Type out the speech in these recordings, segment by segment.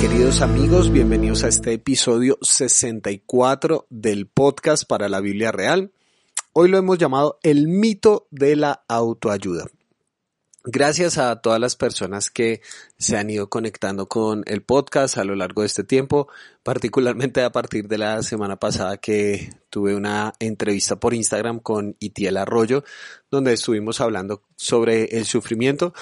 queridos amigos, bienvenidos a este episodio 64 del podcast para la Biblia Real. Hoy lo hemos llamado el mito de la autoayuda. Gracias a todas las personas que se han ido conectando con el podcast a lo largo de este tiempo, particularmente a partir de la semana pasada que tuve una entrevista por Instagram con Itiel Arroyo, donde estuvimos hablando sobre el sufrimiento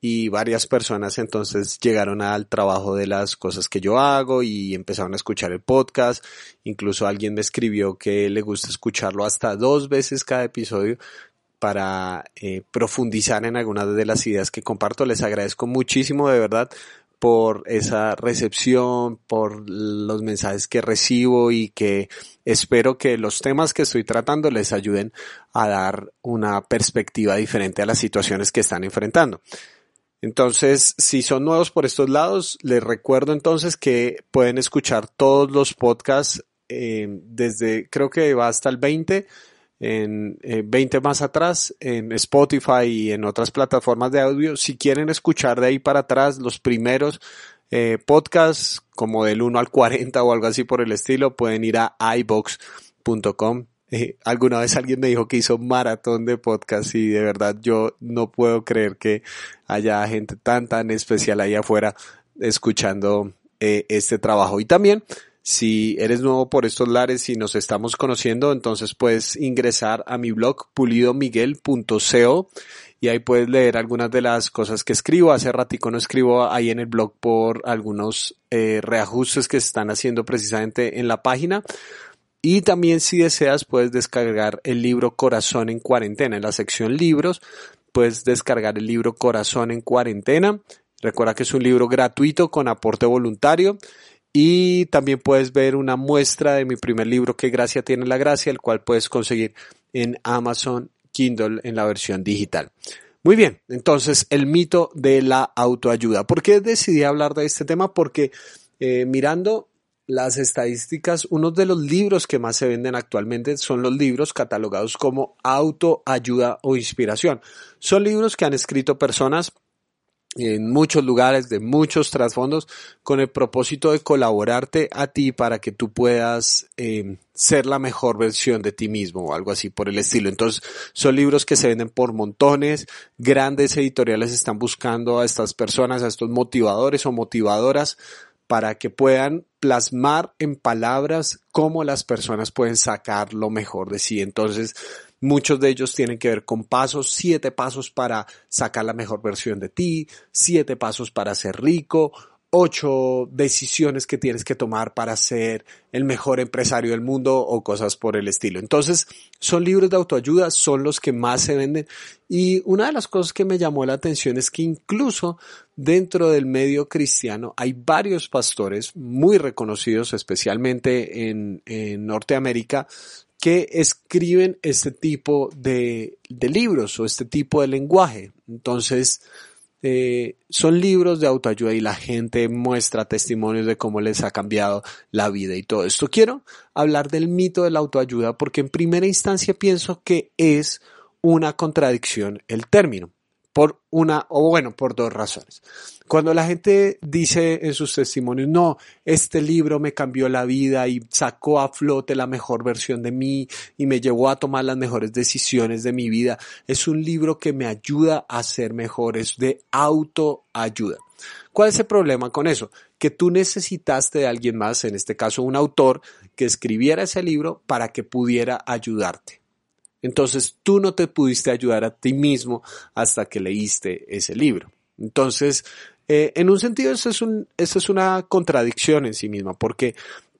y varias personas entonces llegaron al trabajo de las cosas que yo hago y empezaron a escuchar el podcast. Incluso alguien me escribió que le gusta escucharlo hasta dos veces cada episodio para eh, profundizar en algunas de las ideas que comparto. Les agradezco muchísimo de verdad por esa recepción, por los mensajes que recibo y que espero que los temas que estoy tratando les ayuden a dar una perspectiva diferente a las situaciones que están enfrentando. Entonces, si son nuevos por estos lados, les recuerdo entonces que pueden escuchar todos los podcasts eh, desde, creo que va hasta el 20 en 20 eh, más atrás en Spotify y en otras plataformas de audio. Si quieren escuchar de ahí para atrás los primeros eh, podcasts como del 1 al 40 o algo así por el estilo, pueden ir a ibox.com. Eh, alguna vez alguien me dijo que hizo maratón de podcast y de verdad yo no puedo creer que haya gente tan tan especial ahí afuera escuchando este trabajo. Y también si eres nuevo por estos lares y nos estamos conociendo, entonces puedes ingresar a mi blog pulidомiguel.co y ahí puedes leer algunas de las cosas que escribo. Hace ratico no escribo ahí en el blog por algunos eh, reajustes que se están haciendo precisamente en la página. Y también si deseas puedes descargar el libro Corazón en cuarentena. En la sección libros puedes descargar el libro Corazón en cuarentena. Recuerda que es un libro gratuito con aporte voluntario y también puedes ver una muestra de mi primer libro, Que Gracia tiene la Gracia, el cual puedes conseguir en Amazon Kindle en la versión digital. Muy bien, entonces el mito de la autoayuda. ¿Por qué decidí hablar de este tema? Porque eh, mirando las estadísticas, uno de los libros que más se venden actualmente son los libros catalogados como autoayuda o inspiración. Son libros que han escrito personas en muchos lugares, de muchos trasfondos, con el propósito de colaborarte a ti para que tú puedas eh, ser la mejor versión de ti mismo o algo así por el estilo. Entonces, son libros que se venden por montones, grandes editoriales están buscando a estas personas, a estos motivadores o motivadoras para que puedan plasmar en palabras cómo las personas pueden sacar lo mejor de sí. Entonces, Muchos de ellos tienen que ver con pasos, siete pasos para sacar la mejor versión de ti, siete pasos para ser rico, ocho decisiones que tienes que tomar para ser el mejor empresario del mundo o cosas por el estilo. Entonces, son libros de autoayuda, son los que más se venden. Y una de las cosas que me llamó la atención es que incluso dentro del medio cristiano hay varios pastores muy reconocidos, especialmente en, en Norteamérica, que escriben este tipo de, de libros o este tipo de lenguaje. Entonces, eh, son libros de autoayuda y la gente muestra testimonios de cómo les ha cambiado la vida y todo esto. Quiero hablar del mito de la autoayuda porque en primera instancia pienso que es una contradicción el término por una, o bueno, por dos razones. Cuando la gente dice en sus testimonios, no, este libro me cambió la vida y sacó a flote la mejor versión de mí y me llevó a tomar las mejores decisiones de mi vida, es un libro que me ayuda a ser mejor, es de autoayuda. ¿Cuál es el problema con eso? Que tú necesitaste de alguien más, en este caso un autor, que escribiera ese libro para que pudiera ayudarte. Entonces tú no te pudiste ayudar a ti mismo hasta que leíste ese libro. Entonces, eh, en un sentido, eso es, un, eso es una contradicción en sí misma, porque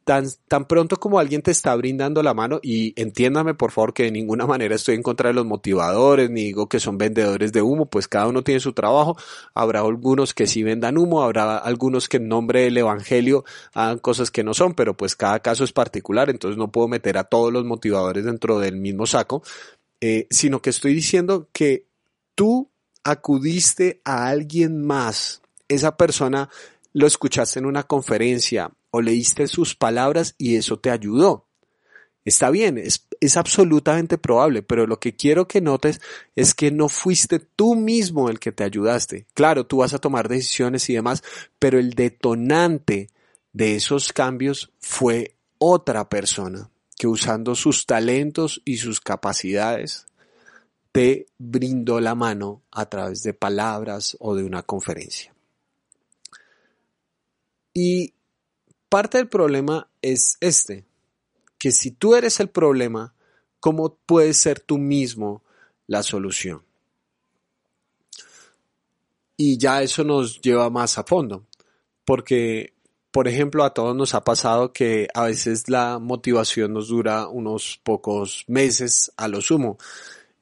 tan, tan pronto como alguien te está brindando la mano, y entiéndame por favor que de ninguna manera estoy en contra de los motivadores, ni digo que son vendedores de humo, pues cada uno tiene su trabajo, habrá algunos que sí vendan humo, habrá algunos que en nombre del evangelio hagan cosas que no son, pero pues cada caso es particular, entonces no puedo meter a todos los motivadores dentro del mismo saco, eh, sino que estoy diciendo que tú acudiste a alguien más, esa persona lo escuchaste en una conferencia o leíste sus palabras y eso te ayudó. Está bien, es, absolutamente probable, pero lo que quiero que notes es que no fuiste tú mismo el que te ayudaste. Claro, tú vas a tomar decisiones y demás, pero el detonante de esos cambios fue otra persona que usando sus talentos y sus capacidades te brindó la mano a través de palabras o de una conferencia. Y parte del problema es este, que si tú eres el problema, ¿cómo puedes ser tú mismo la solución? Y ya eso nos lleva más a fondo, porque, por ejemplo, a todos nos ha pasado que a veces la motivación nos dura unos pocos meses a lo sumo.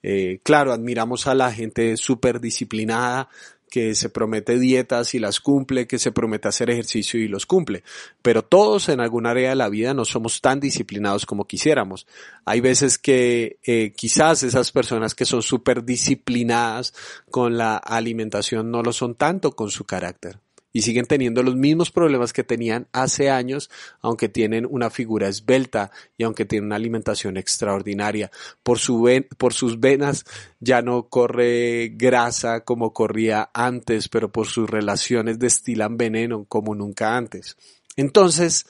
Eh, claro, admiramos a la gente súper disciplinada, que se promete dietas y las cumple, que se promete hacer ejercicio y los cumple. Pero todos en algún área de la vida no somos tan disciplinados como quisiéramos. Hay veces que eh, quizás esas personas que son súper disciplinadas con la alimentación no lo son tanto con su carácter y siguen teniendo los mismos problemas que tenían hace años, aunque tienen una figura esbelta y aunque tienen una alimentación extraordinaria. Por, su por sus venas ya no corre grasa como corría antes, pero por sus relaciones destilan veneno como nunca antes. Entonces,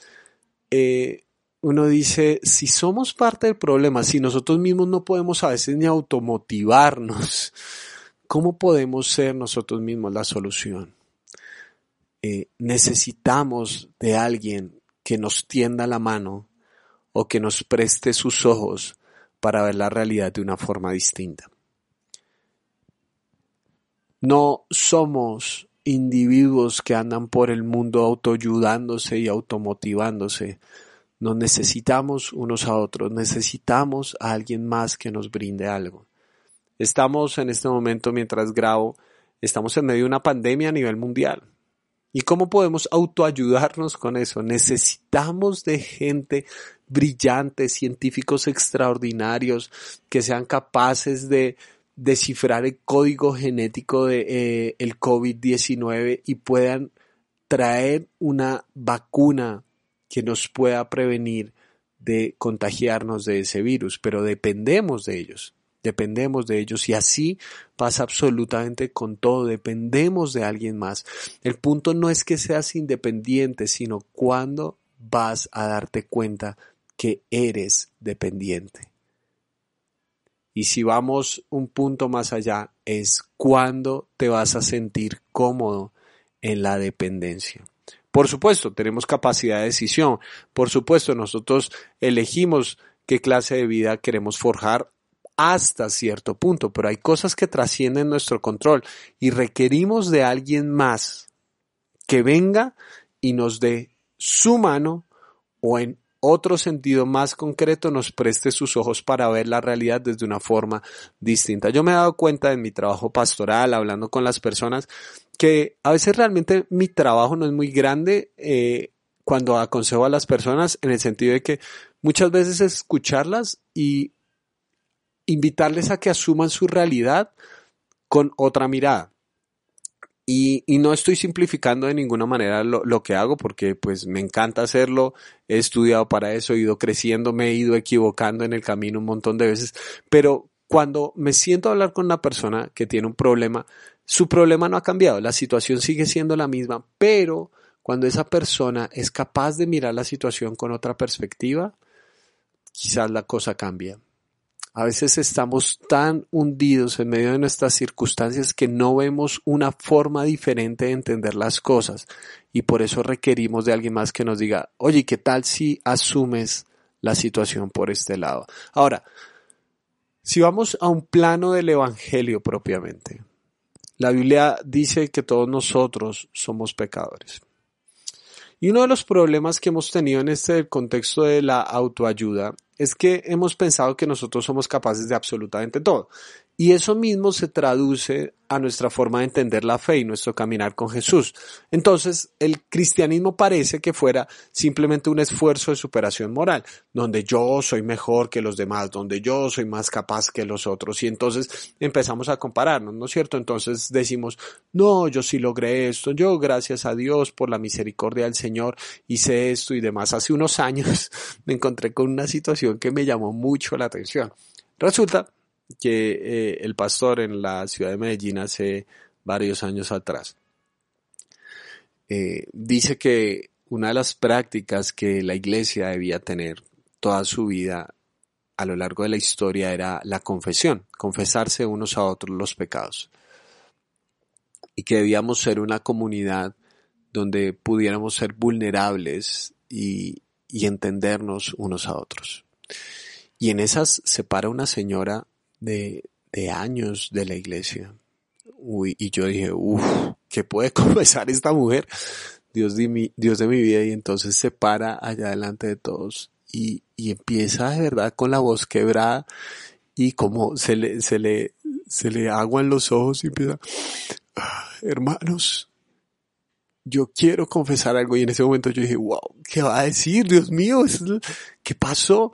eh, uno dice, si somos parte del problema, si nosotros mismos no podemos a veces ni automotivarnos, ¿cómo podemos ser nosotros mismos la solución? Eh, necesitamos de alguien que nos tienda la mano o que nos preste sus ojos para ver la realidad de una forma distinta. No somos individuos que andan por el mundo autoayudándose y automotivándose. Nos necesitamos unos a otros, necesitamos a alguien más que nos brinde algo. Estamos en este momento, mientras grabo, estamos en medio de una pandemia a nivel mundial. ¿Y cómo podemos autoayudarnos con eso? Necesitamos de gente brillante, científicos extraordinarios, que sean capaces de descifrar el código genético de eh, el COVID-19 y puedan traer una vacuna que nos pueda prevenir de contagiarnos de ese virus, pero dependemos de ellos dependemos de ellos y así pasa absolutamente con todo, dependemos de alguien más. El punto no es que seas independiente, sino cuándo vas a darte cuenta que eres dependiente. Y si vamos un punto más allá, es cuándo te vas a sentir cómodo en la dependencia. Por supuesto, tenemos capacidad de decisión. Por supuesto, nosotros elegimos qué clase de vida queremos forjar hasta cierto punto, pero hay cosas que trascienden nuestro control y requerimos de alguien más que venga y nos dé su mano o en otro sentido más concreto nos preste sus ojos para ver la realidad desde una forma distinta. Yo me he dado cuenta en mi trabajo pastoral, hablando con las personas, que a veces realmente mi trabajo no es muy grande eh, cuando aconsejo a las personas en el sentido de que muchas veces escucharlas y invitarles a que asuman su realidad con otra mirada. Y, no estoy simplificando de ninguna manera lo, que hago porque pues me encanta hacerlo, he estudiado para eso, he ido creciendo, me he ido equivocando en el camino un montón de veces, pero cuando me siento hablar con una persona que tiene un problema, su problema no ha cambiado, la situación sigue siendo la misma, pero cuando esa persona es capaz de mirar la situación con otra perspectiva, quizás la cosa cambia. A veces estamos tan hundidos en medio de nuestras circunstancias que no vemos una forma diferente de entender las cosas y por eso requerimos de alguien más que nos diga, oye, ¿qué tal si asumes la situación por este lado? Ahora, si vamos a un plano del Evangelio propiamente, la Biblia dice que todos nosotros somos pecadores. Y uno de los problemas que hemos tenido en este contexto de la autoayuda es que hemos pensado que nosotros somos capaces de absolutamente todo, Y eso mismo se traduce a nuestra forma de entender la fe y nuestro caminar con Jesús. Entonces, el cristianismo parece que fuera simplemente un esfuerzo de superación moral, donde yo soy mejor que los demás, donde yo soy más capaz que los otros. Y entonces empezamos a compararnos, ¿no es cierto? Entonces decimos, no, yo sí logré esto, yo gracias a Dios por la misericordia del Señor hice esto y demás. Hace unos años me encontré con una situación que me llamó mucho la atención. Resulta que eh, el pastor en la ciudad de Medellín hace varios años atrás. Eh, dice que una de las prácticas que la iglesia debía tener toda su vida a lo largo de la historia era la confesión, confesarse unos a otros los pecados. Y que debíamos ser una comunidad donde pudiéramos ser vulnerables y, y entendernos unos a otros. Y en esas se para una señora de, de años de la iglesia. Uy, y yo dije, uff, ¿qué puede confesar esta mujer? Dios de, mi, Dios de mi vida. Y entonces se para allá delante de todos y, y empieza de verdad con la voz quebrada y como se le, se le, se le aguan los ojos y empieza, ah, hermanos, yo quiero confesar algo. Y en ese momento yo dije, wow, ¿qué va a decir? Dios mío, ¿qué pasó?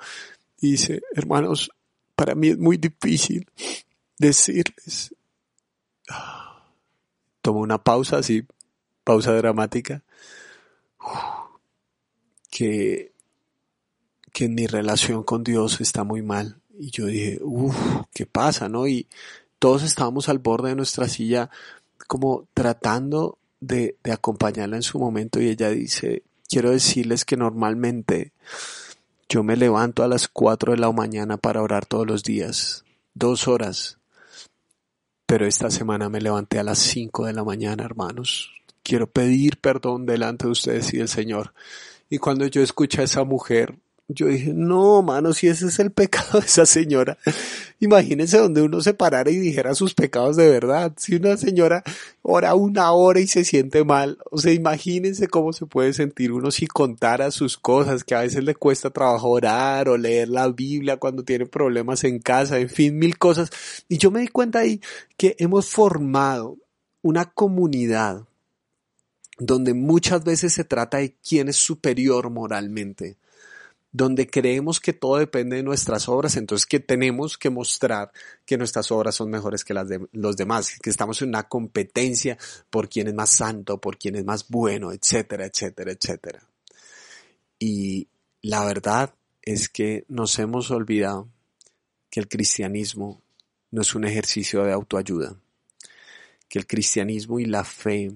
Y dice, hermanos, para mí es muy difícil decirles. Tomo una pausa así, pausa dramática, que, que mi relación con Dios está muy mal. Y yo dije, uff, ¿qué pasa? ¿No? Y todos estábamos al borde de nuestra silla como tratando de, de acompañarla en su momento y ella dice, quiero decirles que normalmente yo me levanto a las 4 de la mañana para orar todos los días, dos horas. Pero esta semana me levanté a las 5 de la mañana, hermanos. Quiero pedir perdón delante de ustedes y del Señor. Y cuando yo escuché a esa mujer yo dije, no, mano, si ese es el pecado de esa señora, imagínense donde uno se parara y dijera sus pecados de verdad. Si una señora ora una hora y se siente mal, o sea, imagínense cómo se puede sentir uno si contara sus cosas, que a veces le cuesta trabajo orar o leer la Biblia cuando tiene problemas en casa, en fin, mil cosas. Y yo me di cuenta ahí que hemos formado una comunidad donde muchas veces se trata de quién es superior moralmente donde creemos que todo depende de nuestras obras, entonces que tenemos que mostrar que nuestras obras son mejores que las de los demás, que estamos en una competencia por quién es más santo, por quién es más bueno, etcétera, etcétera, etcétera. Y la verdad es que nos hemos olvidado que el cristianismo no es un ejercicio de autoayuda, que el cristianismo y la fe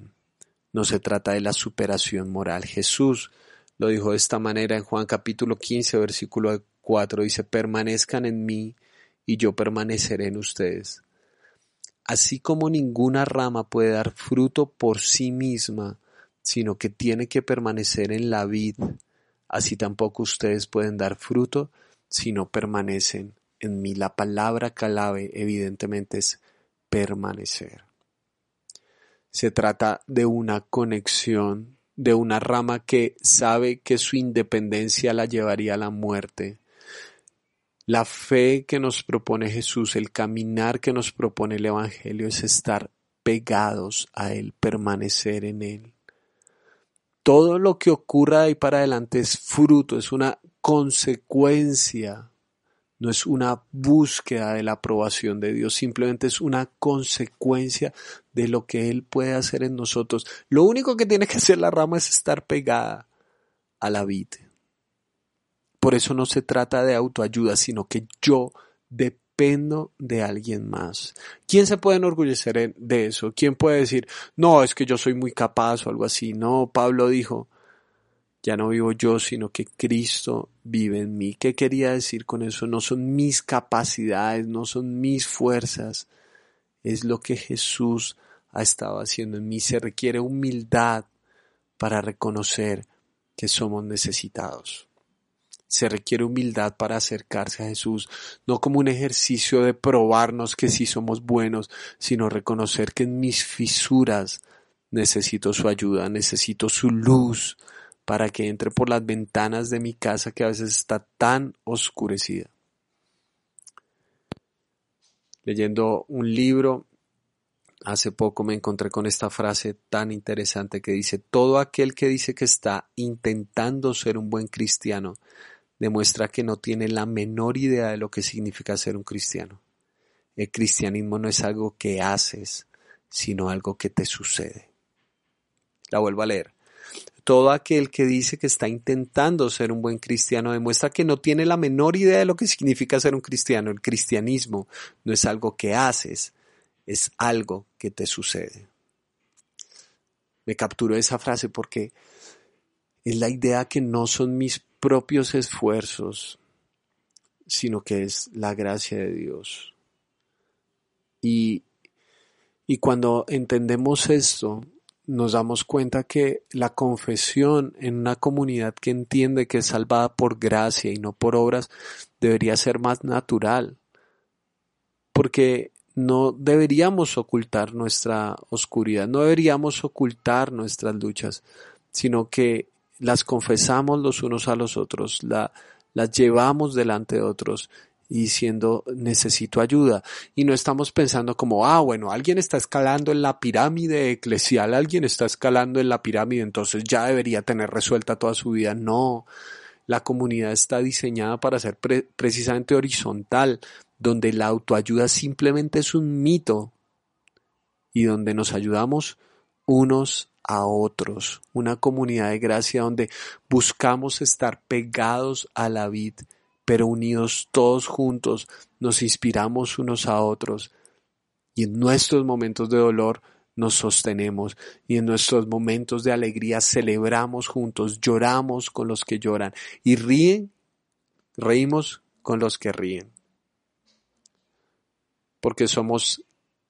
no se trata de la superación moral. Jesús lo dijo de esta manera en Juan capítulo 15, versículo 4, dice, permanezcan en mí y yo permaneceré en ustedes. Así como ninguna rama puede dar fruto por sí misma, sino que tiene que permanecer en la vid, así tampoco ustedes pueden dar fruto si no permanecen en mí. La palabra clave evidentemente es permanecer. Se trata de una conexión de una rama que sabe que su independencia la llevaría a la muerte. La fe que nos propone Jesús, el caminar que nos propone el Evangelio es estar pegados a Él, permanecer en Él. Todo lo que ocurra de ahí para adelante es fruto, es una consecuencia no es una búsqueda de la aprobación de Dios, simplemente es una consecuencia de lo que Él puede hacer en nosotros. Lo único que tiene que hacer la rama es estar pegada a la vid. Por eso no se trata de autoayuda, sino que yo dependo de alguien más. ¿Quién se puede enorgullecer de eso? ¿Quién puede decir, no, es que yo soy muy capaz o algo así? No, Pablo dijo, ya no vivo yo, sino que Cristo vive en mí. ¿Qué quería decir con eso? No son mis capacidades, no son mis fuerzas, es lo que Jesús ha estado haciendo en mí. Se requiere humildad para reconocer que somos necesitados. Se requiere humildad para acercarse a Jesús, no como un ejercicio de probarnos que sí somos buenos, sino reconocer que en mis fisuras necesito su ayuda, necesito su luz, para que entre por las ventanas de mi casa que a veces está tan oscurecida. leyendo un libro, hace poco me encontré con esta frase tan interesante que dice, todo aquel que dice que está intentando ser un buen cristiano, demuestra que no tiene la menor idea de lo que significa ser un cristiano. El cristianismo no es algo que haces, sino algo que te sucede. La vuelvo a leer. Todo aquel que dice que está intentando ser un buen cristiano demuestra que no tiene la menor idea de lo que significa ser un cristiano. El cristianismo no es algo que haces, es algo que te sucede. Me capturó esa frase porque es la idea que no son mis propios esfuerzos, sino que es la gracia de Dios. Y, y cuando entendemos esto, nos damos cuenta que la confesión en una comunidad que entiende que es salvada por gracia y no por obras debería ser más natural. Porque no deberíamos ocultar nuestra oscuridad, no deberíamos ocultar nuestras luchas, sino que las confesamos los unos a los otros, la, las llevamos delante de otros y diciendo necesito ayuda y no estamos pensando como ah bueno alguien está escalando en la pirámide eclesial alguien está escalando en la pirámide entonces ya debería tener resuelta toda su vida no. La comunidad está diseñada para ser precisamente horizontal donde la autoayuda simplemente es un mito y donde nos ayudamos unos a otros, una comunidad de gracia donde buscamos estar pegados a la vid pero unidos todos juntos, nos inspiramos unos a otros y en nuestros momentos de dolor nos sostenemos y en nuestros momentos de alegría celebramos juntos, lloramos con los que lloran y ríen, reímos con los que ríen. Porque somos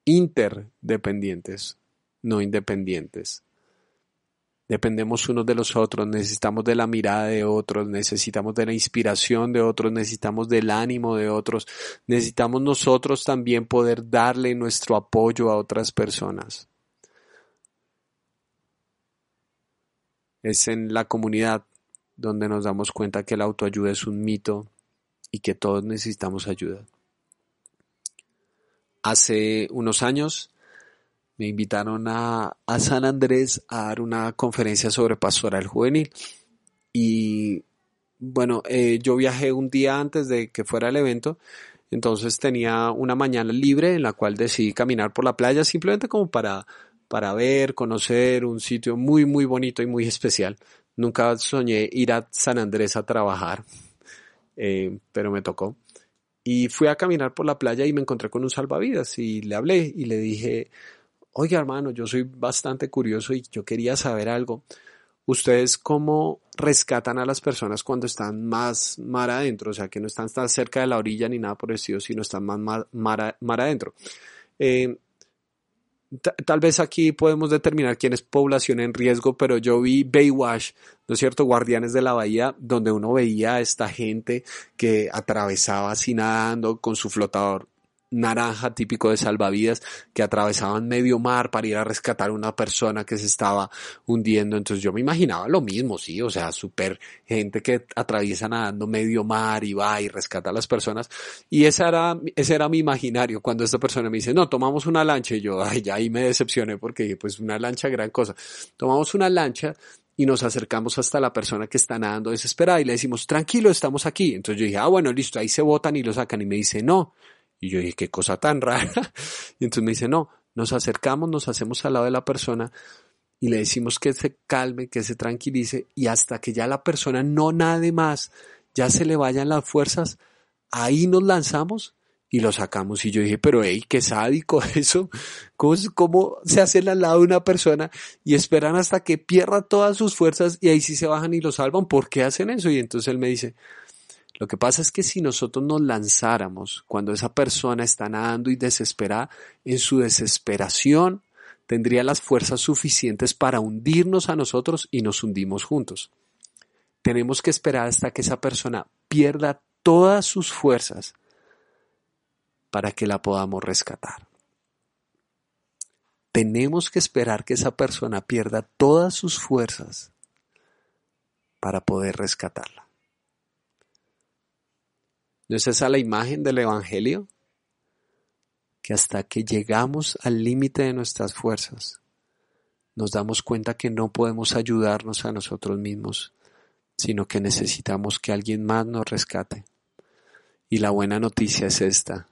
interdependientes, no independientes. Dependemos unos de los otros, necesitamos de la mirada de otros, necesitamos de la inspiración de otros, necesitamos del ánimo de otros, necesitamos nosotros también poder darle nuestro apoyo a otras personas. Es en la comunidad donde nos damos cuenta que la autoayuda es un mito y que todos necesitamos ayuda. Hace unos años me invitaron a, San Andrés a dar una conferencia sobre pastoral juvenil. Y bueno, eh, yo viajé un día antes de que fuera el evento, entonces tenía una mañana libre en la cual decidí caminar por la playa simplemente como para, para ver, conocer un sitio muy, muy bonito y muy especial. Nunca soñé ir a San Andrés a trabajar, eh, pero me tocó. Y fui a caminar por la playa y me encontré con un salvavidas y le hablé y le dije, oiga hermano, yo soy bastante curioso y yo quería saber algo. ¿Ustedes cómo rescatan a las personas cuando están más mar adentro? O sea, que no están tan cerca de la orilla ni nada por el estilo, sino están más mar, adentro. Eh, tal vez aquí podemos determinar quién es población en riesgo, pero yo vi Baywatch, ¿no es cierto? Guardianes de la Bahía, donde uno veía a esta gente que atravesaba así nadando con su flotador naranja típico de salvavidas que atravesaban medio mar para ir a rescatar a una persona que se estaba hundiendo. Entonces yo me imaginaba lo mismo, sí, o sea, súper gente que atraviesa nadando medio mar y va y rescata a las personas. Y ese era, ese era mi imaginario cuando esta persona me dice, no, tomamos una lancha y yo, ay, ya ahí me decepcioné porque pues una lancha, gran cosa. Tomamos una lancha y nos acercamos hasta la persona que está nadando desesperada y le decimos, tranquilo, estamos aquí. Entonces yo dije, ah, bueno, listo, ahí se botan y lo sacan y me dice, no, y yo dije, qué cosa tan rara. Y entonces me dice, no, nos acercamos, nos hacemos al lado de la persona y le decimos que se calme, que se tranquilice y hasta que ya la persona no nade más, ya se le vayan las fuerzas, ahí nos lanzamos y lo sacamos. Y yo dije, pero hey, qué sádico eso. ¿Cómo, ¿Cómo, se hacen al lado de una persona y esperan hasta que pierda todas sus fuerzas y ahí sí se bajan y lo salvan? ¿Por qué hacen eso? Y entonces él me dice, lo que pasa es que si nosotros nos lanzáramos cuando esa persona está nadando y desesperada, en su desesperación tendría las fuerzas suficientes para hundirnos a nosotros y nos hundimos juntos. Tenemos que esperar hasta que esa persona pierda todas sus fuerzas para que la podamos rescatar. Tenemos que esperar que esa persona pierda todas sus fuerzas para poder rescatarla. ¿No es esa la imagen del Evangelio? que hasta que llegamos al límite de nuestras fuerzas, nos damos cuenta que no podemos ayudarnos a nosotros mismos, sino que necesitamos que alguien más nos rescate. Y la buena noticia es esta,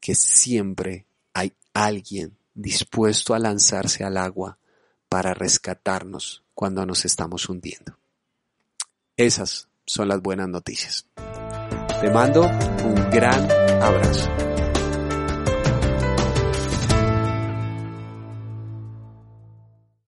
que siempre hay alguien dispuesto a lanzarse al agua para rescatarnos cuando nos estamos hundiendo. Esas son las buenas noticias. Te mando un gran abrazo.